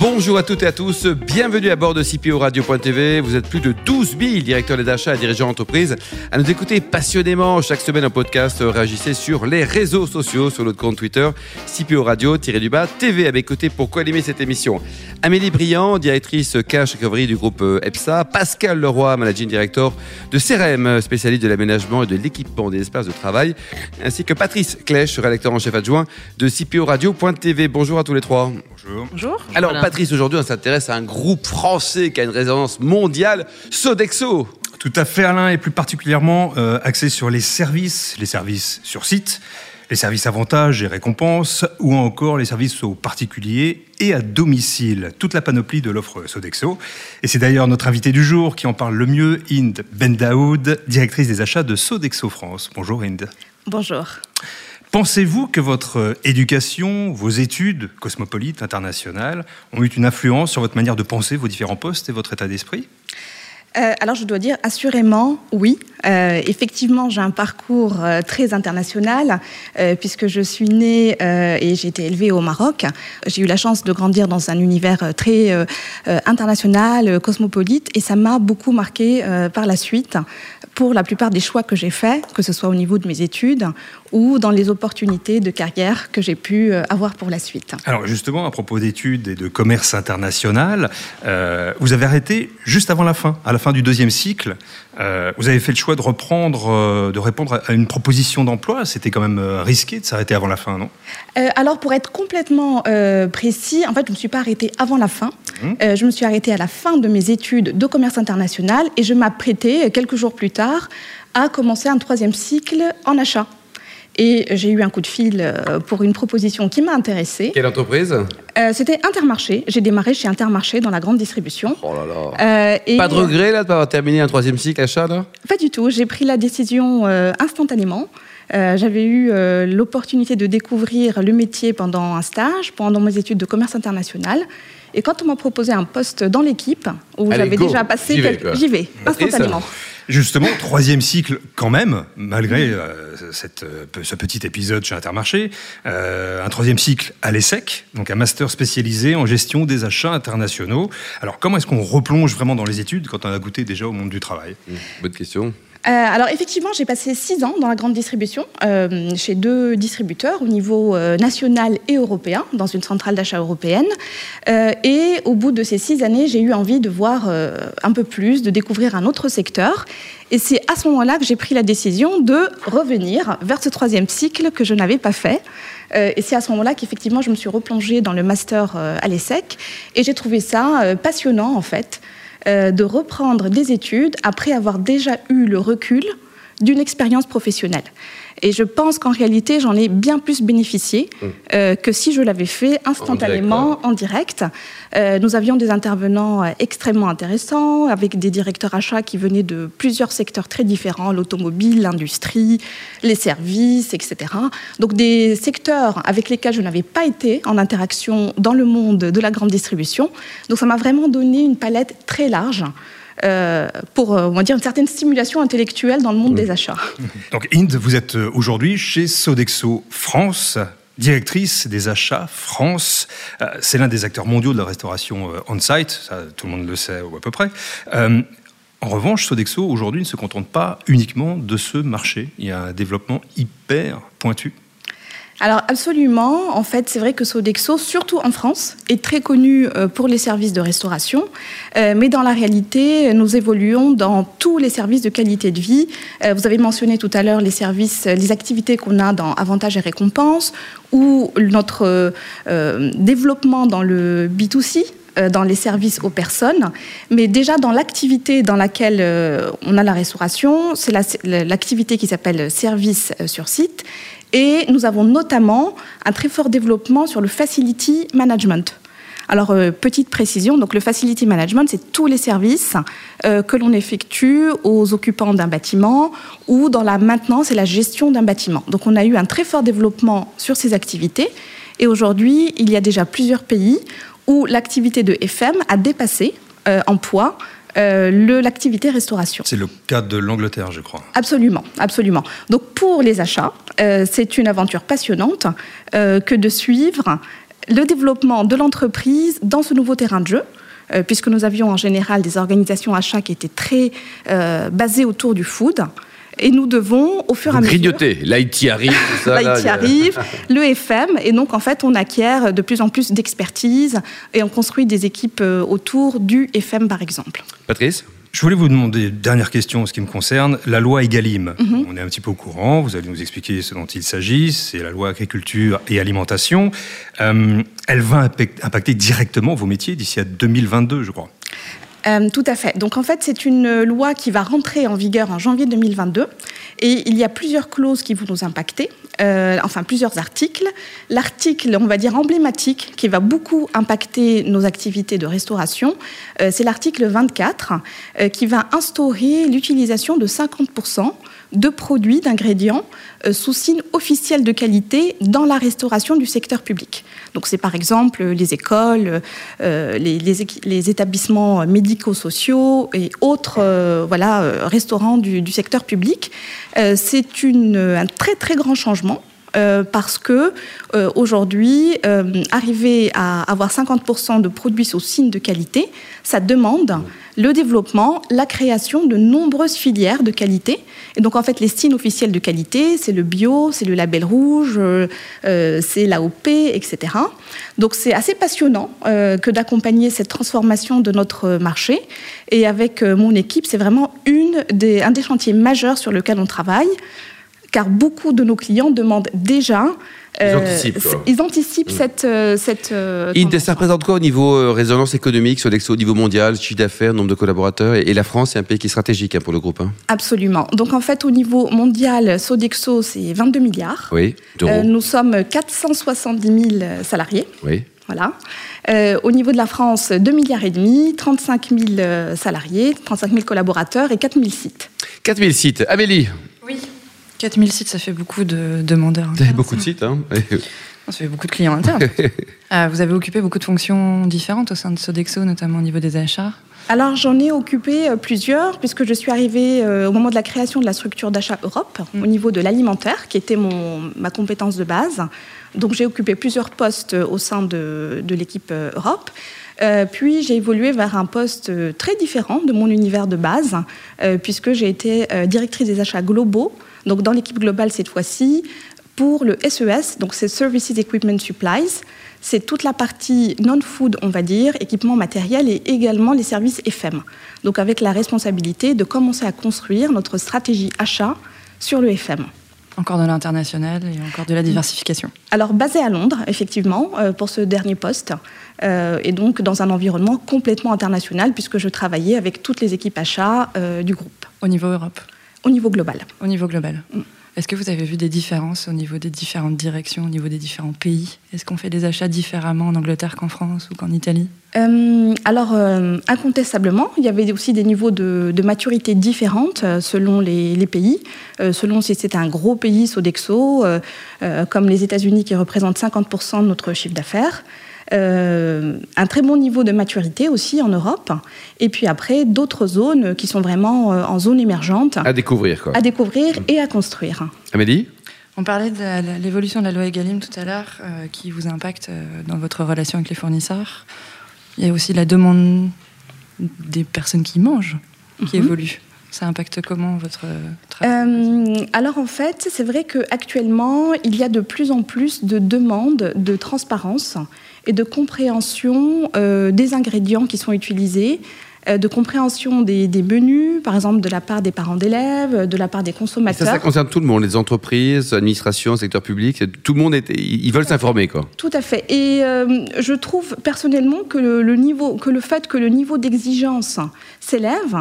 Bonjour à toutes et à tous, bienvenue à bord de CPO Radio.tv. Vous êtes plus de 12 000 directeurs des achats et dirigeants d'entreprise à nous écouter passionnément chaque semaine en podcast. Réagissez sur les réseaux sociaux, sur notre compte Twitter, CPO Radio-du-bas TV à mes côtés pour co-animer cette émission? Amélie Briand, directrice cash recovery du groupe euh, EPSA, Pascal Leroy, managing director de CRM, spécialiste de l'aménagement et de l'équipement des espaces de travail, ainsi que Patrice Clèche, rédacteur en chef adjoint de CPO Radio.tv. Bonjour à tous les trois. Bonjour. Bonjour. Alors Patrice, aujourd'hui on s'intéresse à un groupe français qui a une résonance mondiale, Sodexo. Tout à fait Alain, et plus particulièrement euh, axé sur les services, les services sur site, les services avantages et récompenses, ou encore les services aux particuliers et à domicile. Toute la panoplie de l'offre Sodexo. Et c'est d'ailleurs notre invité du jour qui en parle le mieux, Inde Bendaoud, directrice des achats de Sodexo France. Bonjour Inde. Bonjour. Pensez-vous que votre éducation, vos études cosmopolites, internationales, ont eu une influence sur votre manière de penser vos différents postes et votre état d'esprit? Euh, alors je dois dire assurément oui. Euh, effectivement, j'ai un parcours euh, très international puisque je suis née et j'ai été élevée au Maroc. J'ai eu la chance de grandir dans un univers très international, cosmopolite et ça m'a beaucoup marqué par la suite pour la plupart des choix que j'ai faits, que ce soit au niveau de mes études ou dans les opportunités de carrière que j'ai pu avoir pour la suite. Alors justement, à propos d'études et de commerce international, vous avez arrêté juste avant la fin, à la fin du deuxième cycle. Euh, vous avez fait le choix de reprendre, euh, de répondre à une proposition d'emploi. C'était quand même euh, risqué de s'arrêter avant la fin, non? Euh, alors, pour être complètement précis, en fait, je ne me suis pas arrêtée avant la fin. Mmh. Euh, je me suis arrêtée à la fin de mes études de commerce international et je m'apprêtais, quelques jours plus tard, à commencer un troisième cycle en achat. Et j'ai eu un coup de fil euh, pour une proposition qui m'a intéressée. Quelle entreprise? Euh, C'était Intermarché. J'ai démarré chez Intermarché dans la grande distribution. Oh là là. Euh, et- Pas de regret là de pas avoir terminé un troisième cycle achat là Pas du tout. J'ai pris la décision euh, instantanément. J'avais eu l'opportunité de découvrir le métier pendant un stage, pendant mes études de commerce international. Et quand on m'a proposé un poste dans l'équipe, où j'avais déjà passé, J'y vais, quelques- vais, instantanément. Justement, troisième cycle quand même, malgré euh, euh, ce petit épisode chez Intermarché. Euh, un troisième cycle à l'ESSEC, donc un master spécialisé en gestion des achats internationaux. Alors comment est-ce qu'on replonge vraiment dans les études quand on a goûté déjà au monde du travail? Mmh, Bonne question. Euh, alors effectivement, j'ai passé six ans dans la grande distribution, euh, chez deux distributeurs au niveau euh, national et européen, dans une centrale d'achat européenne. Et au bout de ces six années, j'ai eu envie de voir un peu plus, de découvrir un autre secteur. Et c'est à ce moment-là que j'ai pris la décision de revenir vers ce troisième cycle que je n'avais pas fait. Et c'est à ce moment-là qu'effectivement, je me suis replongée dans le master à l'ESSEC. Et j'ai trouvé ça passionnant, en fait, de reprendre des études après avoir déjà eu le recul d'une expérience professionnelle. Et je pense qu'en réalité, j'en ai bien plus bénéficié euh, que si je l'avais fait instantanément en direct. Euh, nous avions des intervenants euh, extrêmement intéressants, avec des directeurs achats qui venaient de plusieurs secteurs très différents, l'automobile, l'industrie, les services, etc. Donc des secteurs avec lesquels je n'avais pas été en interaction dans le monde de la grande distribution. Donc ça m'a vraiment donné une palette très large. Euh, pour, euh, on va dire, une certaine stimulation intellectuelle dans le monde des achats. Donc Inde, vous êtes euh, aujourd'hui chez Sodexo France, directrice des achats France. Euh, C'est l'un des acteurs mondiaux de la restauration euh, on-site, ça tout le monde le sait ou à peu près. Euh, en revanche, Sodexo aujourd'hui ne se contente pas uniquement de ce marché. Il y a un développement hyper pointu. Alors absolument, en fait c'est vrai que Sodexo, surtout en France, est très connu euh, pour les services de restauration, Euh, mais dans la réalité, nous évoluons dans tous les services de qualité de vie. Euh, Vous avez mentionné tout à l'heure les services, les activités qu'on a dans Avantages et récompenses, ou notre développement dans le B2C, euh, dans les services aux personnes, mais déjà dans l'activité dans laquelle on a la restauration, c'est la- l'activité qui s'appelle service sur site, et nous avons notamment un très fort développement sur le facility management. Alors, euh, petite précision, donc le facility management, c'est tous les services euh, que l'on effectue aux occupants d'un bâtiment ou dans la maintenance et la gestion d'un bâtiment. Donc, on a eu un très fort développement sur ces activités. Et aujourd'hui, il y a déjà plusieurs pays où l'activité de FM a dépassé euh, en poids l'activité restauration. C'est le cas de l'Angleterre, je crois. Absolument, absolument. Donc pour les achats, c'est une aventure passionnante que de suivre le développement de l'entreprise dans ce nouveau terrain de jeu puisque nous avions en général des organisations achats qui étaient très basées autour du food. Et nous devons, au fur et à mesure. Grignoter, l'IT arrive, tout ça. L'IT arrive, le FM, et donc en fait, on acquiert de plus en plus d'expertise et on construit des équipes euh, autour du FM, par exemple. Patrice je voulais vous demander, dernière question en ce qui me concerne, la loi Egalim. Mhm. On est un petit peu au courant, vous allez nous expliquer ce dont il s'agit, c'est la loi agriculture et alimentation. Euh, elle va impacter directement vos métiers d'ici à 2022, je crois. Euh, tout à fait. Donc en fait, c'est une loi qui va rentrer en vigueur en janvier 2022 et il y a plusieurs clauses qui vont nous impacter, euh, enfin plusieurs articles. L'article, on va dire emblématique, qui va beaucoup impacter nos activités de restauration, euh, c'est l'article 24 qui va instaurer l'utilisation de 50% de produits, d'ingrédients euh, sous signe officiel de qualité dans la restauration du secteur public. Donc c'est par exemple les écoles, euh, les, établissements médico-sociaux et autres euh, voilà, restaurants du, du, secteur public. c'est un très très grand changement euh, parce que euh, aujourd'hui, euh, arriver à avoir 50% de produits sous signe de qualité, ça demande le développement, la création de nombreuses filières de qualité. Et donc en fait, les signes officiels de qualité, c'est le bio, c'est le label rouge, c'est l'AOP, etc. Donc c'est assez passionnant que d'accompagner cette transformation de notre marché. Et avec mon équipe, c'est vraiment un des chantiers majeurs sur lequel on travaille car beaucoup de nos clients demandent déjà ils anticipent, cette. Euh, cette euh, ça représente quoi au niveau euh, résonance économique, Sodexo, au niveau mondial, chiffre d'affaires, nombre de collaborateurs Et, la France, c'est un pays qui est stratégique hein, pour le groupe. Hein. Absolument. Donc en fait, au niveau mondial, Sodexo, c'est 22 milliards. Oui, nous sommes 470 000 salariés. Oui. Voilà. au niveau de la France, 2 milliards et demi, 35 000 salariés, 35 000 collaborateurs et 4 000 sites. 4 000 sites. Amélie. 4000 sites, ça fait beaucoup de demandeurs. Fait beaucoup de sites, hein Ça fait beaucoup de clients internes. Euh, vous avez occupé beaucoup de fonctions différentes au sein de Sodexo, notamment au niveau des achats alors j'en ai occupé euh, plusieurs puisque je suis arrivée euh, au moment de la création de la structure d'achat Europe mm. au niveau de l'alimentaire qui était mon, ma compétence de base. Donc j'ai occupé plusieurs postes au sein de, de l'équipe Europe. Puis j'ai évolué vers un poste très différent de mon univers de base, puisque j'ai été directrice des achats globaux donc dans l'équipe globale cette fois-ci, pour le SES, donc c'est Services Equipment Supplies, c'est toute la partie non-food, on va dire, équipement matériel et également les services FM. Donc avec la responsabilité de commencer à construire notre stratégie achat sur le FM. Encore de l'international et encore de la diversification. Alors basé à Londres, effectivement, euh, pour ce dernier poste, euh, et donc dans un environnement complètement international puisque je travaillais avec toutes les équipes achats euh, du groupe. Au niveau Europe au niveau global. Au niveau global. Mm. Est-ce que vous avez vu des différences au niveau des différentes directions, au niveau des différents pays? Est-ce qu'on fait des achats différemment en Angleterre qu'en France ou qu'en Italie? Euh, Alors, euh, incontestablement, il y avait aussi des niveaux de, maturité différentes euh, selon les, pays, selon si c'était un gros pays Sodexo, comme les États-Unis qui représentent 50% de notre chiffre d'affaires. Euh, un très bon niveau de maturité aussi en Europe, et puis après d'autres zones qui sont vraiment euh, en zone émergente. À découvrir, quoi. À découvrir et à construire. Amélie? On parlait de l'évolution de la loi Egalim tout à l'heure, euh, qui vous impacte dans votre relation avec les fournisseurs. Il y a aussi la demande des personnes qui mangent, qui mhm. évolue. Ça impacte comment votre travail Alors en fait, c'est vrai qu'actuellement, il y a de plus en plus de demandes de transparence et de compréhension euh, des ingrédients qui sont utilisés, euh, de compréhension des, menus, par exemple de la part des parents d'élèves, de la part des consommateurs. Ça, ça concerne tout le monde, les entreprises, l'administration, le secteur public, tout le monde, est, ils veulent s'informer. quoi. Tout à fait. Et euh, je trouve personnellement que le, niveau, que le fait que le niveau d'exigence s'élève,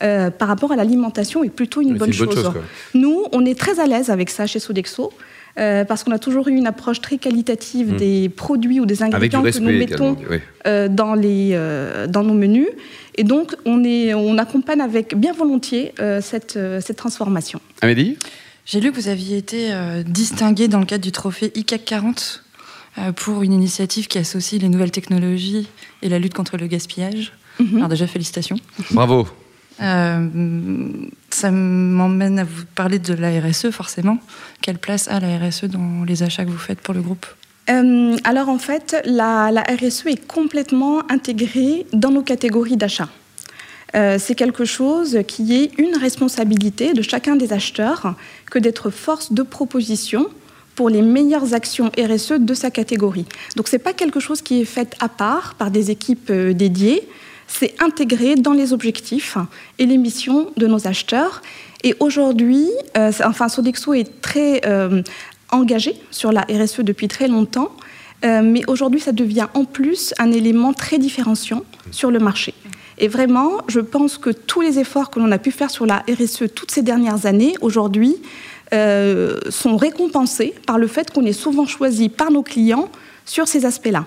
par rapport à l'alimentation est plutôt une, bonne, chose. Nous, on est très à l'aise avec ça chez Sodexo. Euh, parce qu'on a toujours eu une approche très qualitative hmm. des produits ou des ingrédients que nous mettons euh, dans, les, euh, dans nos menus. Et donc, on, est, on accompagne avec bien volontiers cette, cette transformation. Amélie? J'ai lu que vous aviez été distingué dans le cadre du trophée ICAC 40 pour une initiative qui associe les nouvelles technologies et la lutte contre le gaspillage. Mhm. Alors déjà, félicitations. Bravo. Euh, ça m'emmène à vous parler de la RSE, forcément. Quelle place a la RSE dans les achats que vous faites pour le groupe? Euh, alors en fait, la, RSE est complètement intégrée dans nos catégories d'achat. Euh, c'est quelque chose qui est une responsabilité de chacun des acheteurs que d'être force de proposition pour les meilleures actions RSE de sa catégorie. Donc ce n'est pas quelque chose qui est fait à part par des équipes dédiées, c'est intégré dans les objectifs et les missions de nos acheteurs. Et aujourd'hui, euh, enfin, Sodexo est très euh, engagé sur la RSE depuis très longtemps, euh, mais aujourd'hui, ça devient en plus un élément très différenciant sur le marché. Et vraiment, je pense que tous les efforts que l'on a pu faire sur la RSE toutes ces dernières années, aujourd'hui, sont récompensés par le fait qu'on est souvent choisi par nos clients sur ces aspects-là.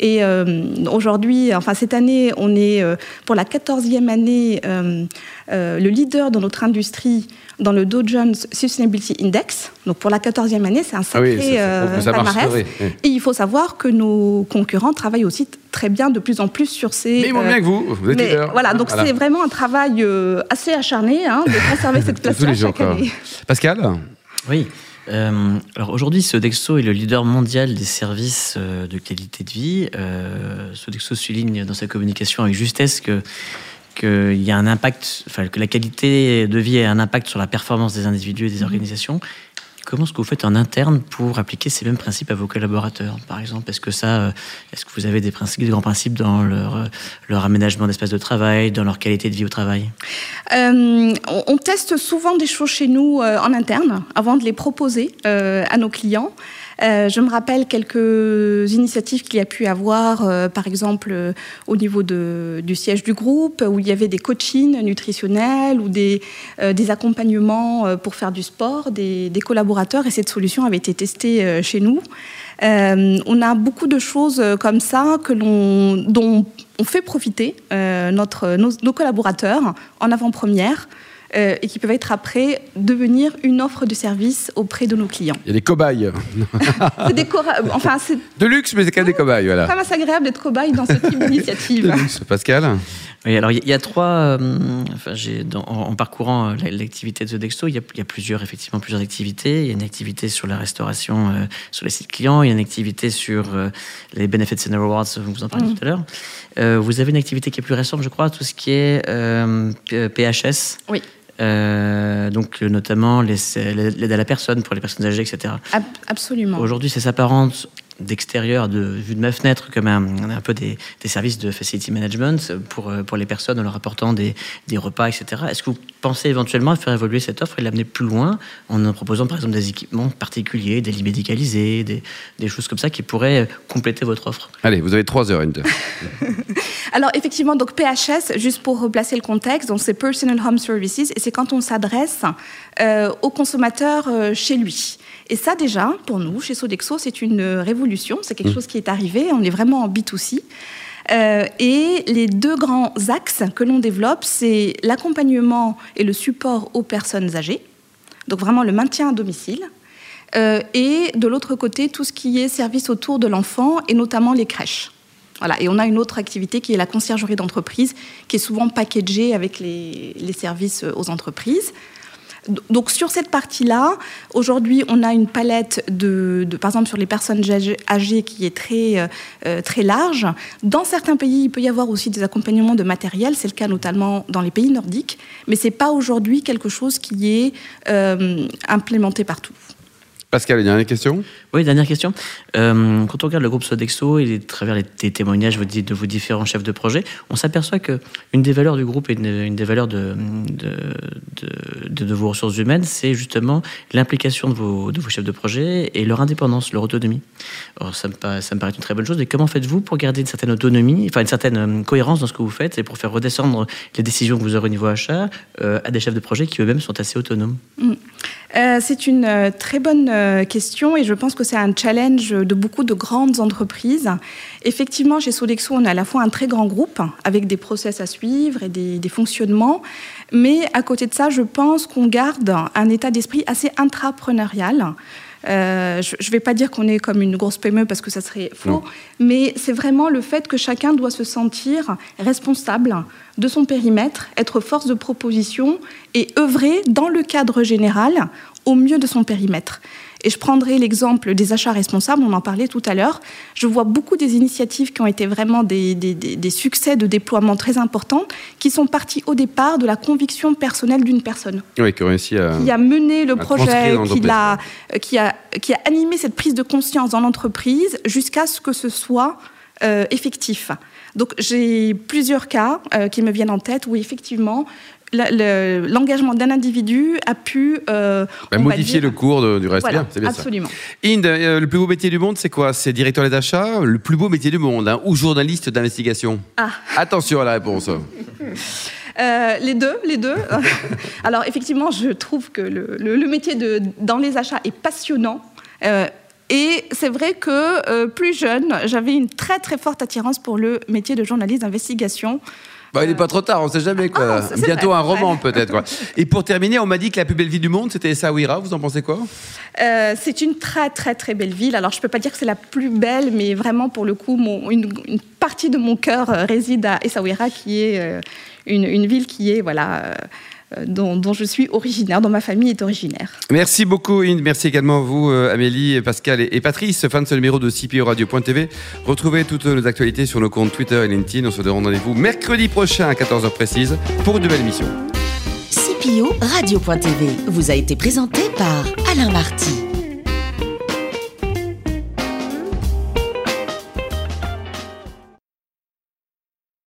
Et euh, aujourd'hui, enfin cette année, on est euh, pour la quatorzième année euh, le leader dans notre industrie dans le Dow Jones Sustainability Index. Donc pour la quatorzième année, c'est un ah sacré palmarès. Et il faut savoir que nos concurrents travaillent aussi très bien de plus en plus sur ces. Mais ils vont bien que vous, vous êtes leader. Voilà, donc c'est vraiment un travail assez acharné hein, de conserver cette place-là chaque année. Pascal? Oui. Euh, alors aujourd'hui, Sodexo est le leader mondial des services euh, de qualité de vie. Euh, Sodexo souligne dans sa communication avec justesse que qu'il y a un impact, enfin, que la qualité de vie a un impact sur la performance des individus et des mmh. organisations. Comment est-ce que vous faites en interne pour appliquer ces mêmes principes à vos collaborateurs, par exemple? Est-ce que ça, euh, est-ce que vous avez des, principes, des grands principes dans leur, euh, leur aménagement d'espace de travail, dans leur qualité de vie au travail? Euh, On teste souvent des choses chez nous en interne avant de les proposer à nos clients. Euh, je me rappelle quelques initiatives qu'il y a pu avoir, euh, par exemple euh, au niveau du siège du groupe, où il y avait des coachings nutritionnels ou des, accompagnements pour faire du sport des, collaborateurs, et cette solution avait été testée chez nous. on a beaucoup de choses comme ça que dont on fait profiter nos, collaborateurs en avant-première euh, et qui peuvent être après devenir une offre de service auprès de nos clients. Il y a des cobayes. c'est des enfin, de luxe, mais c'est quand même des cobayes. Voilà. C'est vraiment agréable d'être cobaye dans ce type d'initiative. Pascal oui, alors il y, a trois. Euh, enfin, j'ai en, parcourant euh, l'activité de il y, a, il y, a, plusieurs effectivement plusieurs activités. Il y a une activité sur la restauration sur les sites clients. Il y a une activité sur les Benefits and Rewards. Vous en parliez mm. tout à l'heure. vous avez une activité qui est plus récente, je crois, tout ce qui est PHS. Oui. Euh, donc notamment l'aide à la personne pour les personnes âgées, etc. Absolument. Aujourd'hui, ça s'apparente d'extérieur, de vue de ma fenêtre, comme un, un peu des, services de facility management pour, pour les personnes en leur apportant des, des repas, etc. Est-ce que vous pensez éventuellement à faire évoluer cette offre et l'amener plus loin en en proposant par exemple des équipements particuliers, des lits médicalisés, des, des choses comme ça qui pourraient compléter votre offre? Allez, vous avez trois heures, Inde. Alors effectivement, donc PHS, juste pour replacer le contexte, donc c'est Personal Home Services et c'est quand on s'adresse euh, au consommateur euh, chez lui. Et ça, déjà, pour nous, chez Sodexo, c'est une révolution. C'est quelque mmh. chose qui est arrivé. On est vraiment en B2C. Euh, et les deux grands axes que l'on développe, c'est l'accompagnement et le support aux personnes âgées, donc vraiment le maintien à domicile, euh, et de l'autre côté, tout ce qui est service autour de l'enfant, et notamment les crèches. Voilà. Et on a une autre activité qui est la conciergerie d'entreprise, qui est souvent packagée avec les services aux entreprises. Donc sur cette partie-là, aujourd'hui, on a une palette de, par exemple, sur les personnes âgées qui est très, euh, euh, très large. Dans certains pays, il peut y avoir aussi des accompagnements de matériel. C'est le cas notamment dans les pays nordiques. Mais ce n'est pas aujourd'hui quelque chose qui est euh, implémenté partout. Pascal, une dernière question Oui, dernière question. Euh, quand on regarde le groupe Sodexo et à travers les, témoignages de vos différents chefs de projet, on s'aperçoit qu'une des valeurs du groupe et une, des valeurs de, de, vos ressources humaines, c'est justement l'implication de vos, de vos chefs de projet et leur indépendance, leur autonomie. Alors, ça, me, ça me paraît une très bonne chose. Mais comment faites-vous pour garder une certaine autonomie, enfin une certaine euh, cohérence dans ce que vous faites et pour faire redescendre les décisions que vous aurez au niveau achat euh, à des chefs de projet qui eux-mêmes sont assez autonomes? Mmh. C'est une très bonne euh, question et je pense que c'est un challenge de beaucoup de grandes entreprises. Effectivement, chez Sodexo, on a à la fois un très grand groupe avec des process à suivre et des, fonctionnements, mais à côté de ça, je pense qu'on garde un état d'esprit assez intrapreneurial. Euh, je ne vais pas dire qu'on est comme une grosse PME parce que ça serait faux, mais c'est vraiment le fait que chacun doit se sentir responsable de son périmètre, être force de proposition et œuvrer dans le cadre général au mieux de son périmètre. Et je prendrai l'exemple des achats responsables, on en parlait tout à l'heure. Je vois beaucoup des initiatives qui ont été vraiment des, des, succès de déploiement très importants, qui sont partis au départ de la conviction personnelle d'une personne. Oui, qui a réussi à. Qui a mené le projet, qui a, qui, a, qui a animé cette prise de conscience dans l'entreprise jusqu'à ce que ce soit euh, effectif. Donc j'ai plusieurs cas euh, qui me viennent en tête où effectivement l'engagement d'un individu a pu euh, bah, modifier le cours du reste. c'est bien absolument. Inde, euh, le plus beau métier du monde, c'est quoi? C'est directeur des achats, le plus beau métier du monde, hein, ou journaliste d'investigation? Ah. Attention à la réponse. Euh, les deux, les deux. Alors effectivement, je trouve que le, métier de, dans les achats est passionnant. et c'est vrai que plus jeune, j'avais une très très forte attirance pour le métier de journaliste d'investigation. Bah, il n'est pas trop tard, on ne sait jamais. Quoi. Ah, Bientôt un roman peut-être. Et pour terminer, on m'a dit que la plus belle ville du monde, c'était Essaouira. Vous en pensez quoi euh, C'est une très très très belle ville. Alors je ne peux pas dire que c'est la plus belle, mais vraiment pour le coup, mon, une, partie de mon cœur euh, réside à Essaouira, qui est euh, une, une, ville qui est voilà euh, dont, je suis originaire, dont ma famille est originaire. Merci beaucoup, Inde. Merci également à vous, euh, Amélie, Pascal et Patrice. Fin de ce numéro de CPO Radio.tv. Retrouvez toutes nos actualités sur nos comptes Twitter et LinkedIn. On se donne rendez-vous mercredi prochain à 14h précise pour une nouvelle émission. CPO Radio.tv vous a été présenté par Alain Marty.